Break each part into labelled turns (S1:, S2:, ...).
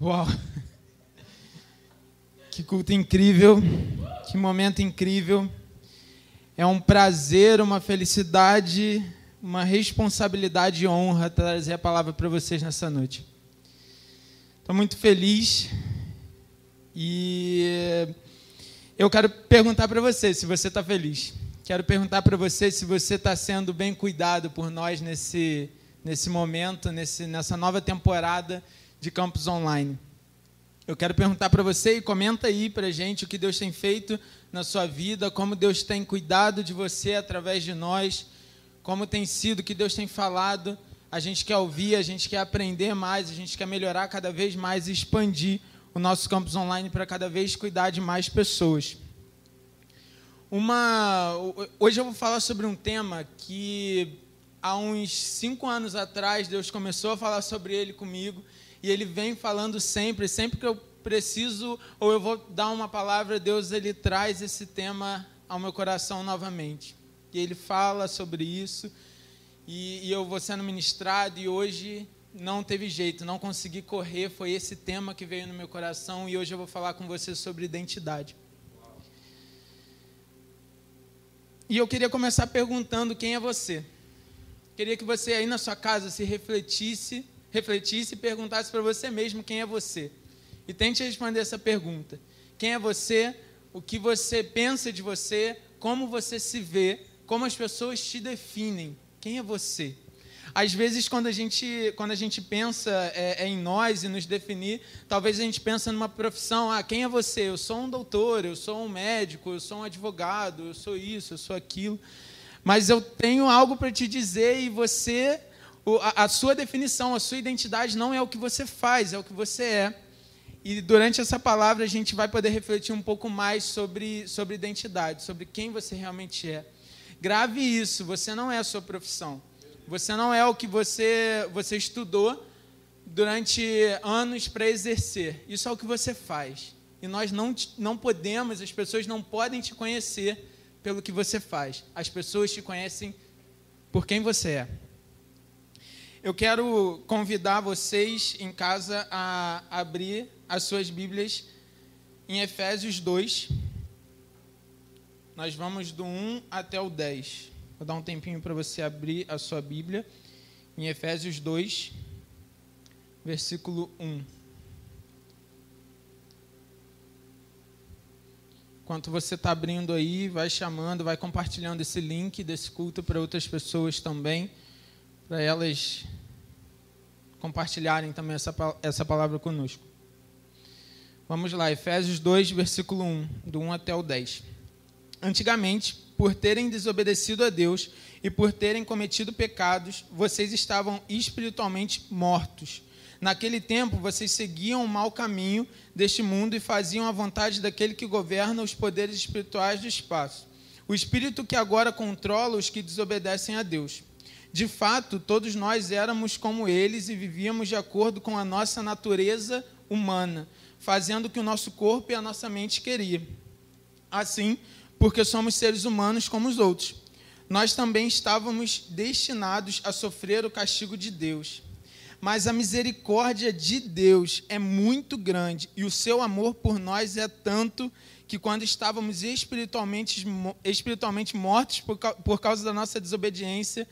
S1: Uau! Que culto incrível, que momento incrível. É um prazer, uma felicidade, uma responsabilidade e honra trazer a palavra para vocês nessa noite. Estou muito feliz e eu quero perguntar para você se você está feliz. Quero perguntar para você se você está sendo bem cuidado por nós nesse, nesse momento, nesse, nessa nova temporada de Campus Online. Eu quero perguntar para você e comenta aí para a gente o que Deus tem feito na sua vida, como Deus tem cuidado de você através de nós, como tem sido, o que Deus tem falado. A gente quer ouvir, a gente quer aprender mais, a gente quer melhorar cada vez mais e expandir o nosso campus online para cada vez cuidar de mais pessoas. Uma, hoje eu vou falar sobre um tema que há uns cinco anos atrás Deus começou a falar sobre ele comigo e ele vem falando sempre, sempre que eu preciso ou eu vou dar uma palavra, Deus ele traz esse tema ao meu coração novamente. E ele fala sobre isso e, e eu vou sendo ministrado e hoje não teve jeito, não consegui correr, foi esse tema que veio no meu coração e hoje eu vou falar com você sobre identidade. E eu queria começar perguntando quem é você. Queria que você aí na sua casa se refletisse refletisse e perguntasse para você mesmo quem é você. E tente responder essa pergunta: quem é você? O que você pensa de você? Como você se vê? Como as pessoas te definem? Quem é você? Às vezes, quando a gente, quando a gente pensa é, é em nós e nos definir, talvez a gente pense numa profissão. Ah, quem é você? Eu sou um doutor, eu sou um médico, eu sou um advogado, eu sou isso, eu sou aquilo. Mas eu tenho algo para te dizer e você a, sua definição, a sua identidade não é o que você faz, é o que você é. E durante essa palavra a gente vai poder refletir um pouco mais sobre, sobre identidade, sobre quem você realmente é. Grave isso, você não é a sua profissão. Você não é o que você, você estudou durante anos para exercer. Isso é o que você faz. E nós não, não podemos, as pessoas não podem te conhecer pelo que você faz. As pessoas te conhecem por quem você é. Eu quero convidar vocês em casa a abrir as suas Bíblias em Efésios 2. Nós vamos do 1 até o 10. Vou dar um tempinho para você abrir a sua Bíblia em Efésios 2, versículo 1. Enquanto você está abrindo aí, vai chamando, vai compartilhando esse link desse culto para outras pessoas também para elas compartilharem também essa, essa palavra conosco. Vamos lá, Efésios 2, versículo 1, do 1 até o 10. Antigamente, por terem desobedecido a Deus e por terem cometido pecados, vocês estavam espiritualmente mortos. Naquele tempo, vocês seguiam o mau caminho deste mundo e faziam a vontade daquele que governa os poderes espirituais do espaço. O espírito que agora controla os que desobedecem a Deus. De fato, todos nós éramos como eles e vivíamos de acordo com a nossa natureza humana, fazendo o que o nosso corpo e a nossa mente queria. Assim, porque somos seres humanos como os outros, nós também estávamos destinados a sofrer o castigo de Deus. Mas a misericórdia de Deus é muito grande e o seu amor por nós é tanto que quando estávamos espiritualmente, espiritualmente mortos por, por causa da nossa desobediência,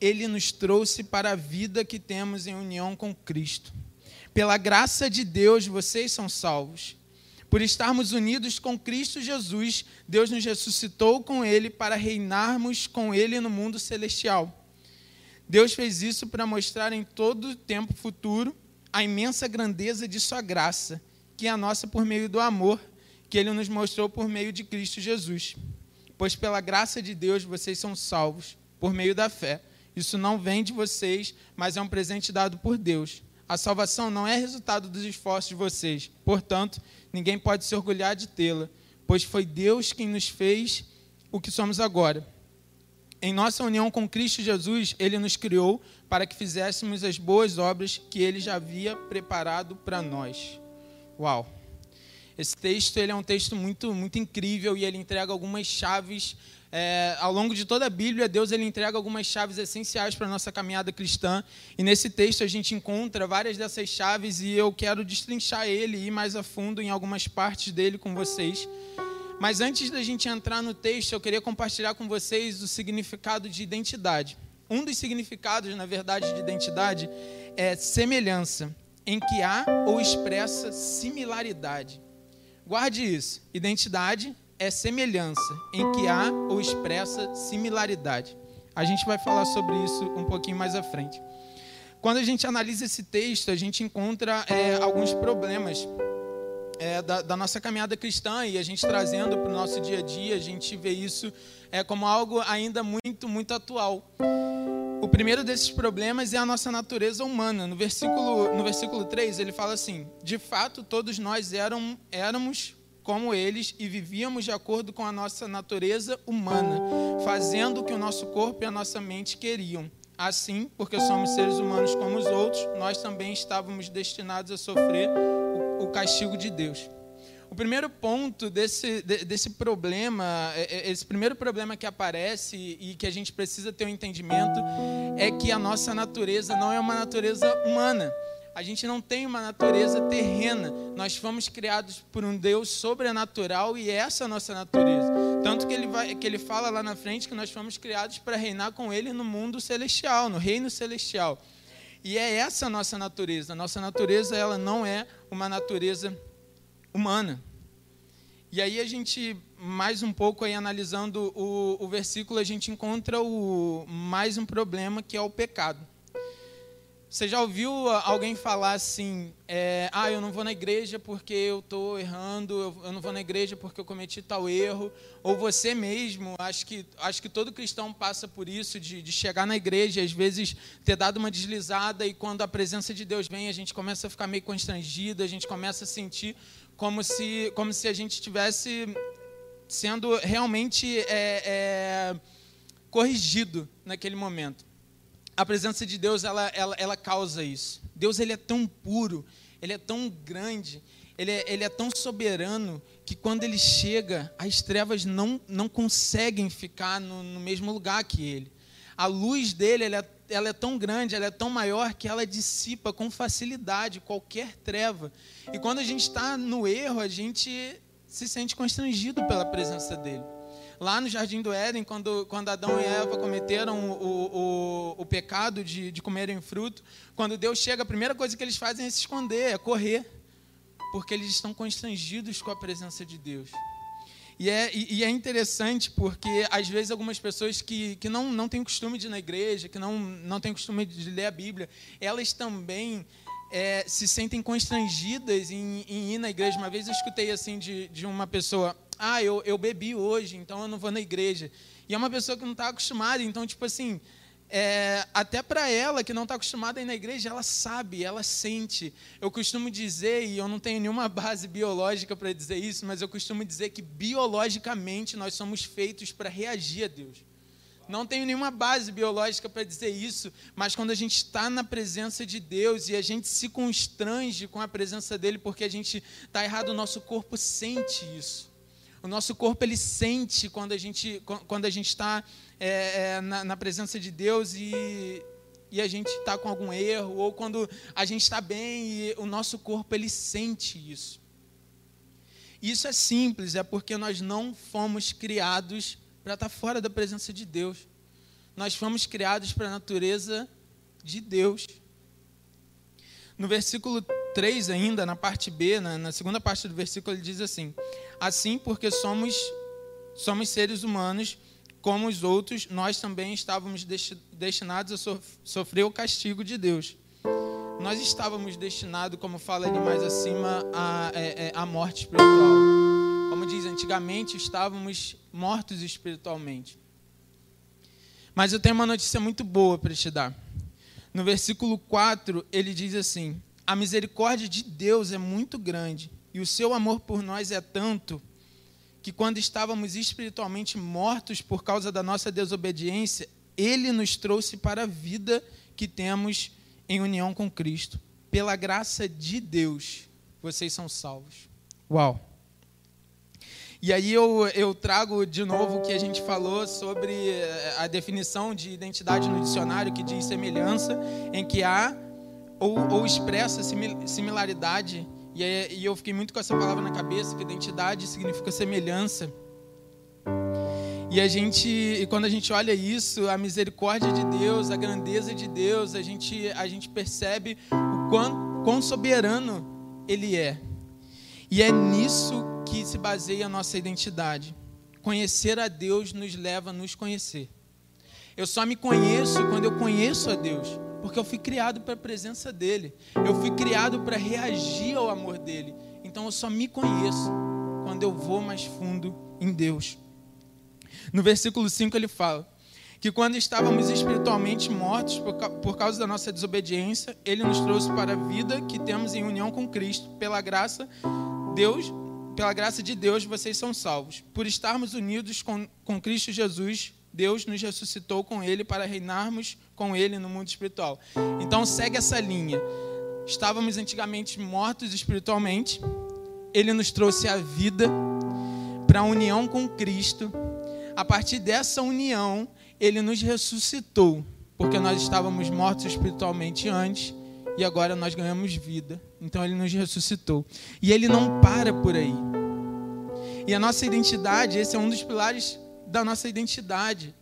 S1: ele nos trouxe para a vida que temos em união com Cristo. Pela graça de Deus, vocês são salvos. Por estarmos unidos com Cristo Jesus, Deus nos ressuscitou com Ele para reinarmos com Ele no mundo celestial. Deus fez isso para mostrar em todo o tempo futuro a imensa grandeza de Sua graça, que é a nossa por meio do amor que Ele nos mostrou por meio de Cristo Jesus. Pois pela graça de Deus vocês são salvos, por meio da fé. Isso não vem de vocês, mas é um presente dado por Deus. A salvação não é resultado dos esforços de vocês. Portanto, ninguém pode se orgulhar de tê-la, pois foi Deus quem nos fez o que somos agora. Em nossa união com Cristo Jesus, ele nos criou para que fizéssemos as boas obras que ele já havia preparado para nós. Uau! Esse texto ele é um texto muito, muito incrível e ele entrega algumas chaves. É, ao longo de toda a Bíblia, Deus ele entrega algumas chaves essenciais para a nossa caminhada cristã. E nesse texto a gente encontra várias dessas chaves e eu quero destrinchar ele e ir mais a fundo em algumas partes dele com vocês. Mas antes da gente entrar no texto, eu queria compartilhar com vocês o significado de identidade. Um dos significados, na verdade, de identidade é semelhança, em que há ou expressa similaridade. Guarde isso. Identidade é semelhança, em que há ou expressa similaridade. A gente vai falar sobre isso um pouquinho mais à frente. Quando a gente analisa esse texto, a gente encontra é, alguns problemas é, da, da, nossa caminhada cristã e a gente trazendo para o nosso dia a dia, a gente vê isso é, como algo ainda muito, muito atual. O primeiro desses problemas é a nossa natureza humana. No versículo, no versículo 3, ele fala assim: De fato, todos nós eram, éramos como eles e vivíamos de acordo com a nossa natureza humana, fazendo o que o nosso corpo e a nossa mente queriam. Assim, porque somos seres humanos como os outros, nós também estávamos destinados a sofrer o, castigo de Deus. O primeiro ponto desse, desse problema, é, é, esse primeiro problema que aparece e que a gente precisa ter um entendimento, é que a nossa natureza não é uma natureza humana. A gente não tem uma natureza terrena. Nós fomos criados por um Deus sobrenatural e essa é a nossa natureza. Tanto que ele, vai, que ele fala lá na frente que nós fomos criados para reinar com ele no mundo celestial, no reino celestial. E é essa a nossa natureza. A nossa natureza ela não é uma natureza humana. E aí a gente, mais um pouco aí analisando o, o versículo, a gente encontra o, mais um problema que é o pecado. Você já ouviu alguém falar assim, é, ah, eu não vou na igreja porque eu estou errando, eu não vou na igreja porque eu cometi tal erro, ou você mesmo, acho que, acho que todo cristão passa por isso, de, de chegar na igreja às vezes ter dado uma deslizada e quando a presença de Deus vem, a gente começa a ficar meio constrangido, a gente começa a sentir como se, como se a gente estivesse sendo realmente é, é, corrigido naquele momento. A presença de Deus ela, ela, ela causa isso. Deus ele é tão puro, ele é tão grande, ele é, ele é tão soberano que quando ele chega, as trevas não, não conseguem ficar no, no mesmo lugar que ele. A luz dele ela é ela é tão grande, ela é tão maior que ela dissipa com facilidade qualquer treva. E quando a gente está no erro, a gente se sente constrangido pela presença dele. Lá no Jardim do Éden, quando, quando Adão e Eva cometeram o, o, o pecado de, de comerem fruto, quando Deus chega, a primeira coisa que eles fazem é se esconder, é correr, porque eles estão constrangidos com a presença de Deus. E é, e é interessante porque, às vezes, algumas pessoas que, que não, não têm costume de ir na igreja, que não, não têm costume de ler a Bíblia, elas também é, se sentem constrangidas em, em, ir na igreja. Uma vez eu escutei assim de, de uma pessoa: Ah, eu, eu bebi hoje, então eu não vou na igreja. E é uma pessoa que não está acostumada, então, tipo assim, é, até para ela que não está acostumada a ir na igreja, ela sabe, ela sente. Eu costumo dizer, e eu não tenho nenhuma base biológica para dizer isso, mas eu costumo dizer que biologicamente nós somos feitos para reagir a Deus. Não tenho nenhuma base biológica para dizer isso, mas quando a gente está na presença de Deus e a gente se constrange com a presença dele porque a gente está errado, o nosso corpo sente isso. O nosso corpo ele sente quando a gente quando a gente está é, é, na, na, presença de Deus e, e a gente está com algum erro, ou quando a gente está bem e o nosso corpo ele sente isso. Isso é simples, é porque nós não fomos criados para estar tá fora da presença de Deus. Nós fomos criados para a natureza de Deus. No versículo 3 ainda, na parte B, na, na segunda parte do versículo, ele diz assim: Assim, porque somos, somos seres humanos, como os outros, nós também estávamos destinados a sofrer o castigo de Deus. Nós estávamos destinados, como fala ali mais acima, à, é, é, à morte espiritual. Como diz, antigamente estávamos mortos espiritualmente. Mas eu tenho uma notícia muito boa para te dar. No versículo 4, ele diz assim: A misericórdia de Deus é muito grande, e o seu amor por nós é tanto que quando estávamos espiritualmente mortos por causa da nossa desobediência, ele nos trouxe para a vida que temos em união com Cristo. Pela graça de Deus, vocês são salvos. Uau! E aí eu, eu trago de novo o que a gente falou sobre eh, a definição de identidade no dicionário, que diz semelhança, em que há ou, ou expressa similaridade. E, e eu fiquei muito com essa palavra na cabeça, que identidade significa semelhança. E a gente, e quando a gente olha isso, a misericórdia de Deus, a grandeza de Deus, a gente, a gente percebe o quão, quão soberano Ele é. E é nisso que se baseia a nossa identidade. Conhecer a Deus nos leva a nos conhecer. Eu só me conheço quando eu conheço a Deus, porque eu fui criado para a presença dEle. Eu fui criado para reagir ao amor dEle. Então eu só me conheço quando eu vou mais fundo em Deus. No versículo 5 ele fala que quando estávamos espiritualmente mortos por causa da nossa desobediência, ele nos trouxe para a vida que temos em união com Cristo. Pela graça, Deus, pela graça de Deus, vocês são salvos. Por estarmos unidos com, com Cristo Jesus, Deus nos ressuscitou com ele para reinarmos com ele no mundo espiritual. Então segue essa linha. Estávamos antigamente mortos espiritualmente, ele nos trouxe a vida para a união com Cristo a partir dessa união, ele nos ressuscitou, porque nós estávamos mortos espiritualmente antes e agora nós ganhamos vida. Então ele nos ressuscitou. E ele não para por aí. E a nossa identidade, esse é um dos pilares da nossa identidade.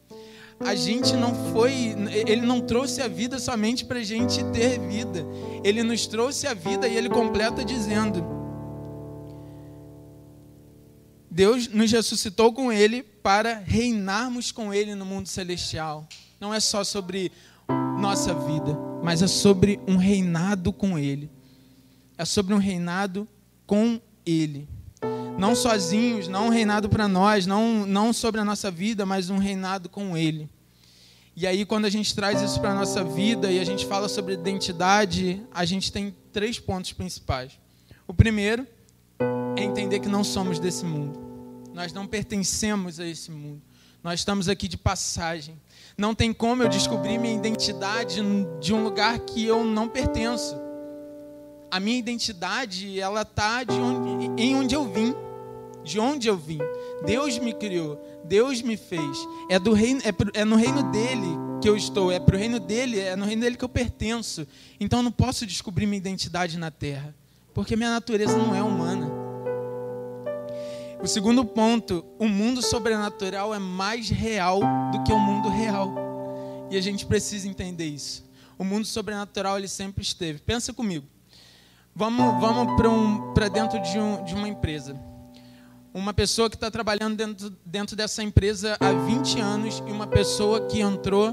S1: A gente não foi, ele não trouxe a vida somente para a gente ter vida. Ele nos trouxe a vida e ele completa dizendo: Deus nos ressuscitou com Ele para reinarmos com Ele no mundo celestial. Não é só sobre nossa vida, mas é sobre um reinado com Ele. É sobre um reinado com Ele. Não sozinhos, não um reinado para nós, não, não sobre a nossa vida, mas um reinado com Ele. E aí, quando a gente traz isso para a nossa vida e a gente fala sobre identidade, a gente tem três pontos principais. O primeiro é entender que não somos desse mundo. Nós não pertencemos a esse mundo. Nós estamos aqui de passagem. Não tem como eu descobrir minha identidade de um lugar que eu não pertenço. A minha identidade, ela está de onde, em onde eu vim. De onde eu vim. Deus me criou. Deus me fez. É, do reino, é, pro, é no reino dele que eu estou. É para o reino dele, é no reino dele que eu pertenço. Então eu não posso descobrir minha identidade na terra. Porque minha natureza não é humana. O segundo ponto, o mundo sobrenatural é mais real do que o mundo real. E a gente precisa entender isso. O mundo sobrenatural ele sempre esteve. Pensa comigo. Vamos, vamos para um, dentro de, um, de uma empresa. Uma pessoa que está trabalhando dentro, dentro dessa empresa há 20 anos e uma pessoa que entrou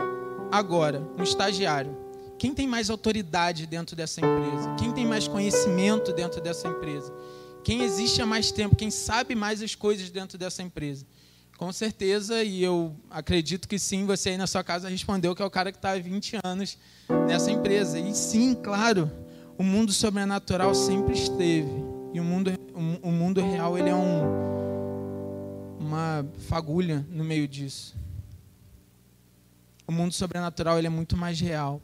S1: agora, um estagiário. Quem tem mais autoridade dentro dessa empresa? Quem tem mais conhecimento dentro dessa empresa? Quem existe há mais tempo, quem sabe mais as coisas dentro dessa empresa. Com certeza, e eu acredito que sim, você aí na sua casa respondeu que é o cara que está há 20 anos nessa empresa. E sim, claro, o mundo sobrenatural sempre esteve. E o mundo, o mundo real ele é um, uma fagulha no meio disso. O mundo sobrenatural ele é muito mais real.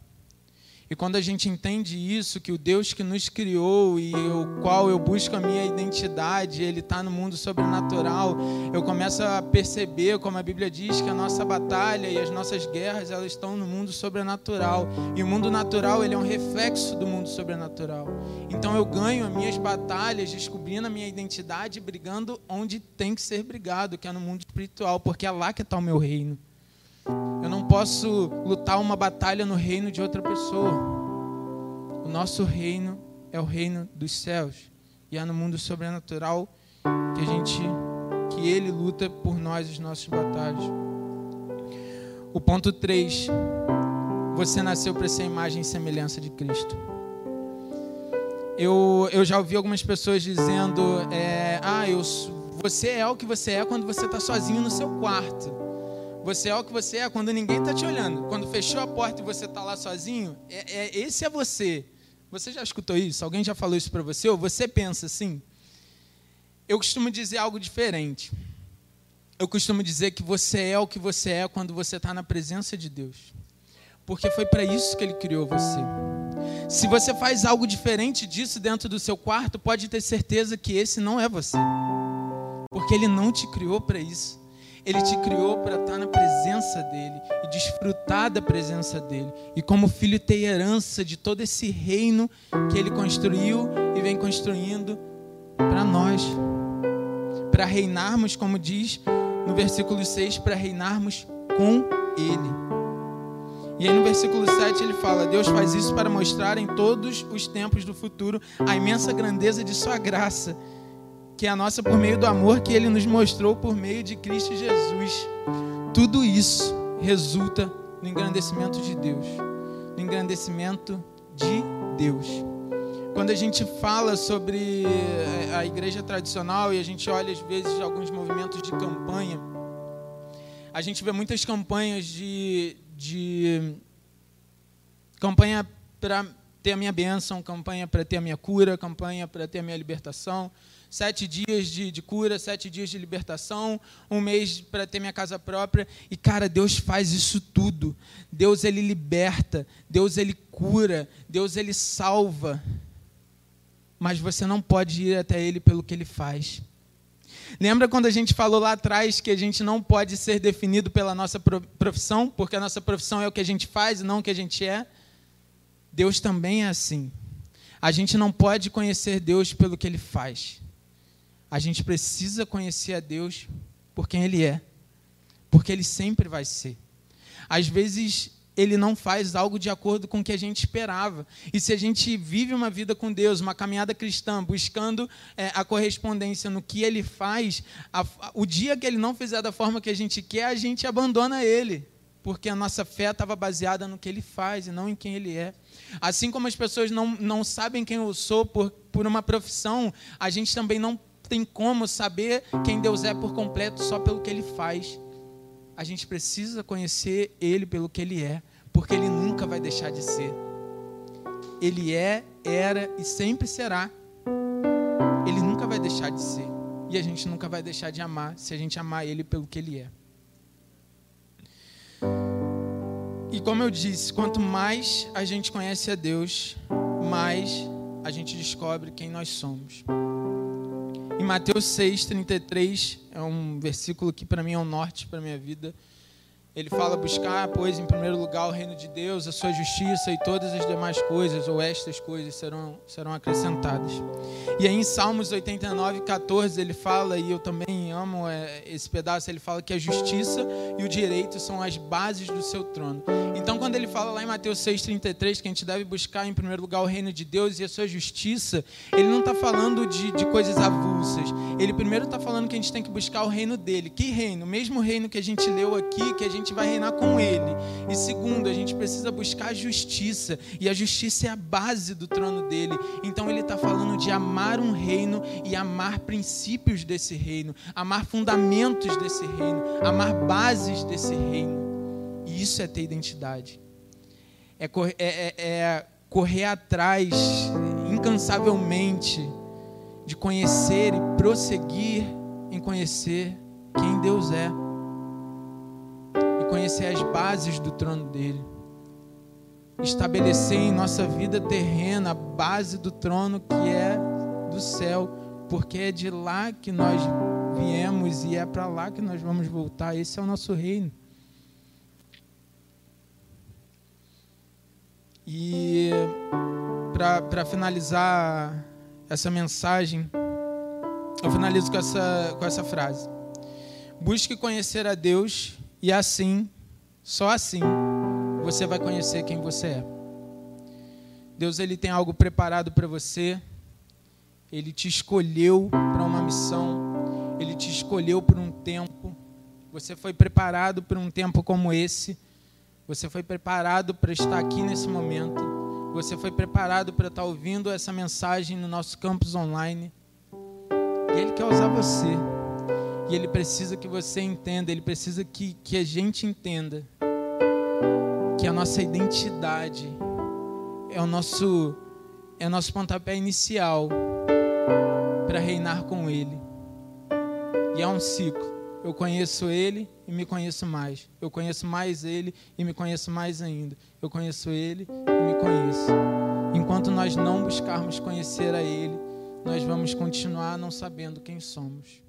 S1: E quando a gente entende isso, que o Deus que nos criou e o qual eu busco a minha identidade, ele está no mundo sobrenatural, eu começo a perceber, como a Bíblia diz, que a nossa batalha e as nossas guerras elas estão no mundo sobrenatural. E o mundo natural ele é um reflexo do mundo sobrenatural. Então eu ganho as minhas batalhas descobrindo a minha identidade, brigando onde tem que ser brigado, que é no mundo espiritual, porque é lá que está o meu reino. Eu não posso lutar uma batalha no reino de outra pessoa. O nosso reino é o reino dos céus. E é no mundo sobrenatural que a gente que ele luta por nós as nossas batalhas. O ponto 3. Você nasceu para ser a imagem e semelhança de Cristo. Eu, eu já ouvi algumas pessoas dizendo: é, Ah, eu, você é o que você é quando você está sozinho no seu quarto. Você é o que você é quando ninguém está te olhando. Quando fechou a porta e você está lá sozinho, é, é, esse é você. Você já escutou isso? Alguém já falou isso para você? Ou você pensa assim? Eu costumo dizer algo diferente. Eu costumo dizer que você é o que você é quando você está na presença de Deus. Porque foi para isso que Ele criou você. Se você faz algo diferente disso dentro do seu quarto, pode ter certeza que esse não é você. Porque ele não te criou para isso. Ele te criou para estar na presença dele e desfrutar da presença dele. E como filho ter herança de todo esse reino que ele construiu e vem construindo para nós. Para reinarmos, como diz no versículo 6, para reinarmos com ele. E aí no versículo 7 ele fala: Deus faz isso para mostrar em todos os tempos do futuro a imensa grandeza de Sua graça, que é a nossa por meio do amor que Ele nos mostrou por meio de Cristo Jesus. Tudo isso resulta no engrandecimento de Deus, no engrandecimento de Deus. Quando a gente fala sobre eh, a igreja tradicional e a gente olha às vezes alguns movimentos de campanha, a gente vê muitas campanhas de, de campanha para ter a minha bênção, campanha para ter a minha cura, campanha para ter a minha libertação, sete dias de, de, cura, sete dias de libertação, um mês para ter minha casa própria. E, cara, Deus faz isso tudo. Deus, Ele liberta. Deus, Ele cura. Deus, Ele salva. Mas você não pode ir até Ele pelo que Ele faz. Lembra quando a gente falou lá atrás que a gente não pode ser definido pela nossa profissão, porque a nossa profissão é o que a gente faz e não o que a gente é? Deus também é assim. A gente não pode conhecer Deus pelo que ele faz. A gente precisa conhecer a Deus por quem ele é, porque ele sempre vai ser. Às vezes ele não faz algo de acordo com o que a gente esperava. E se a gente vive uma vida com Deus, uma caminhada cristã, buscando é, a correspondência no que Ele faz, a, o dia que Ele não fizer da forma que a gente quer, a gente abandona Ele. Porque a nossa fé estava baseada no que Ele faz e não em quem Ele é. Assim como as pessoas não, não sabem quem eu sou por, por uma profissão, a gente também não tem como saber quem Deus é por completo só pelo que Ele faz. A gente precisa conhecer Ele pelo que Ele é porque Ele nunca vai deixar de ser. Ele é, era e sempre será. Ele nunca vai deixar de ser. E a gente nunca vai deixar de amar se a gente amar Ele pelo que Ele é. E como eu disse, quanto mais a gente conhece a Deus, mais a gente descobre quem nós somos. Em Mateus 6:33 é um versículo que para mim é um norte para minha vida. Ele fala buscar, pois, em primeiro lugar o reino de Deus, a sua justiça e todas as demais coisas, ou estas coisas, serão, serão acrescentadas. E aí em Salmos 89, 14, ele fala, e eu também amo é, esse pedaço, ele fala que a justiça e o direito são as bases do seu trono. Então, quando ele fala lá em Mateus 6,33 que a gente deve buscar em primeiro lugar o reino de Deus e a sua justiça, ele não está falando de, de coisas avulsas. Ele primeiro está falando que a gente tem que buscar o reino dele. Que reino? O mesmo reino que a gente leu aqui, que a gente vai reinar com ele. E segundo, a gente precisa buscar a justiça. E a justiça é a base do trono dele. Então, ele está falando de amar um reino e amar princípios desse reino, amar fundamentos desse reino, amar bases desse reino. E isso é ter identidade. É correr, é, é, é correr atrás incansavelmente de conhecer e prosseguir em conhecer quem Deus é. Conhecer as bases do trono dele. Estabelecer em nossa vida terrena a base do trono que é do céu, porque é de lá que nós viemos e é para lá que nós vamos voltar. Esse é o nosso reino. E para finalizar essa mensagem, eu finalizo com essa, com essa frase: Busque conhecer a Deus e assim, só assim, você vai conhecer quem você é. Deus ele tem algo preparado para você. Ele te escolheu para uma missão. Ele te escolheu por um tempo. Você foi preparado para um tempo como esse. Você foi preparado para estar aqui nesse momento. Você foi preparado para estar ouvindo essa mensagem no nosso campus online. E Ele quer usar você. E Ele precisa que você entenda, Ele precisa que, que a gente entenda que a nossa identidade é o nosso, é o nosso pontapé inicial para reinar com Ele. E é um ciclo. Eu conheço ele e me conheço mais. Eu conheço mais ele e me conheço mais ainda. Eu conheço ele e me conheço. Enquanto nós não buscarmos conhecer a Ele, nós vamos continuar não sabendo quem somos.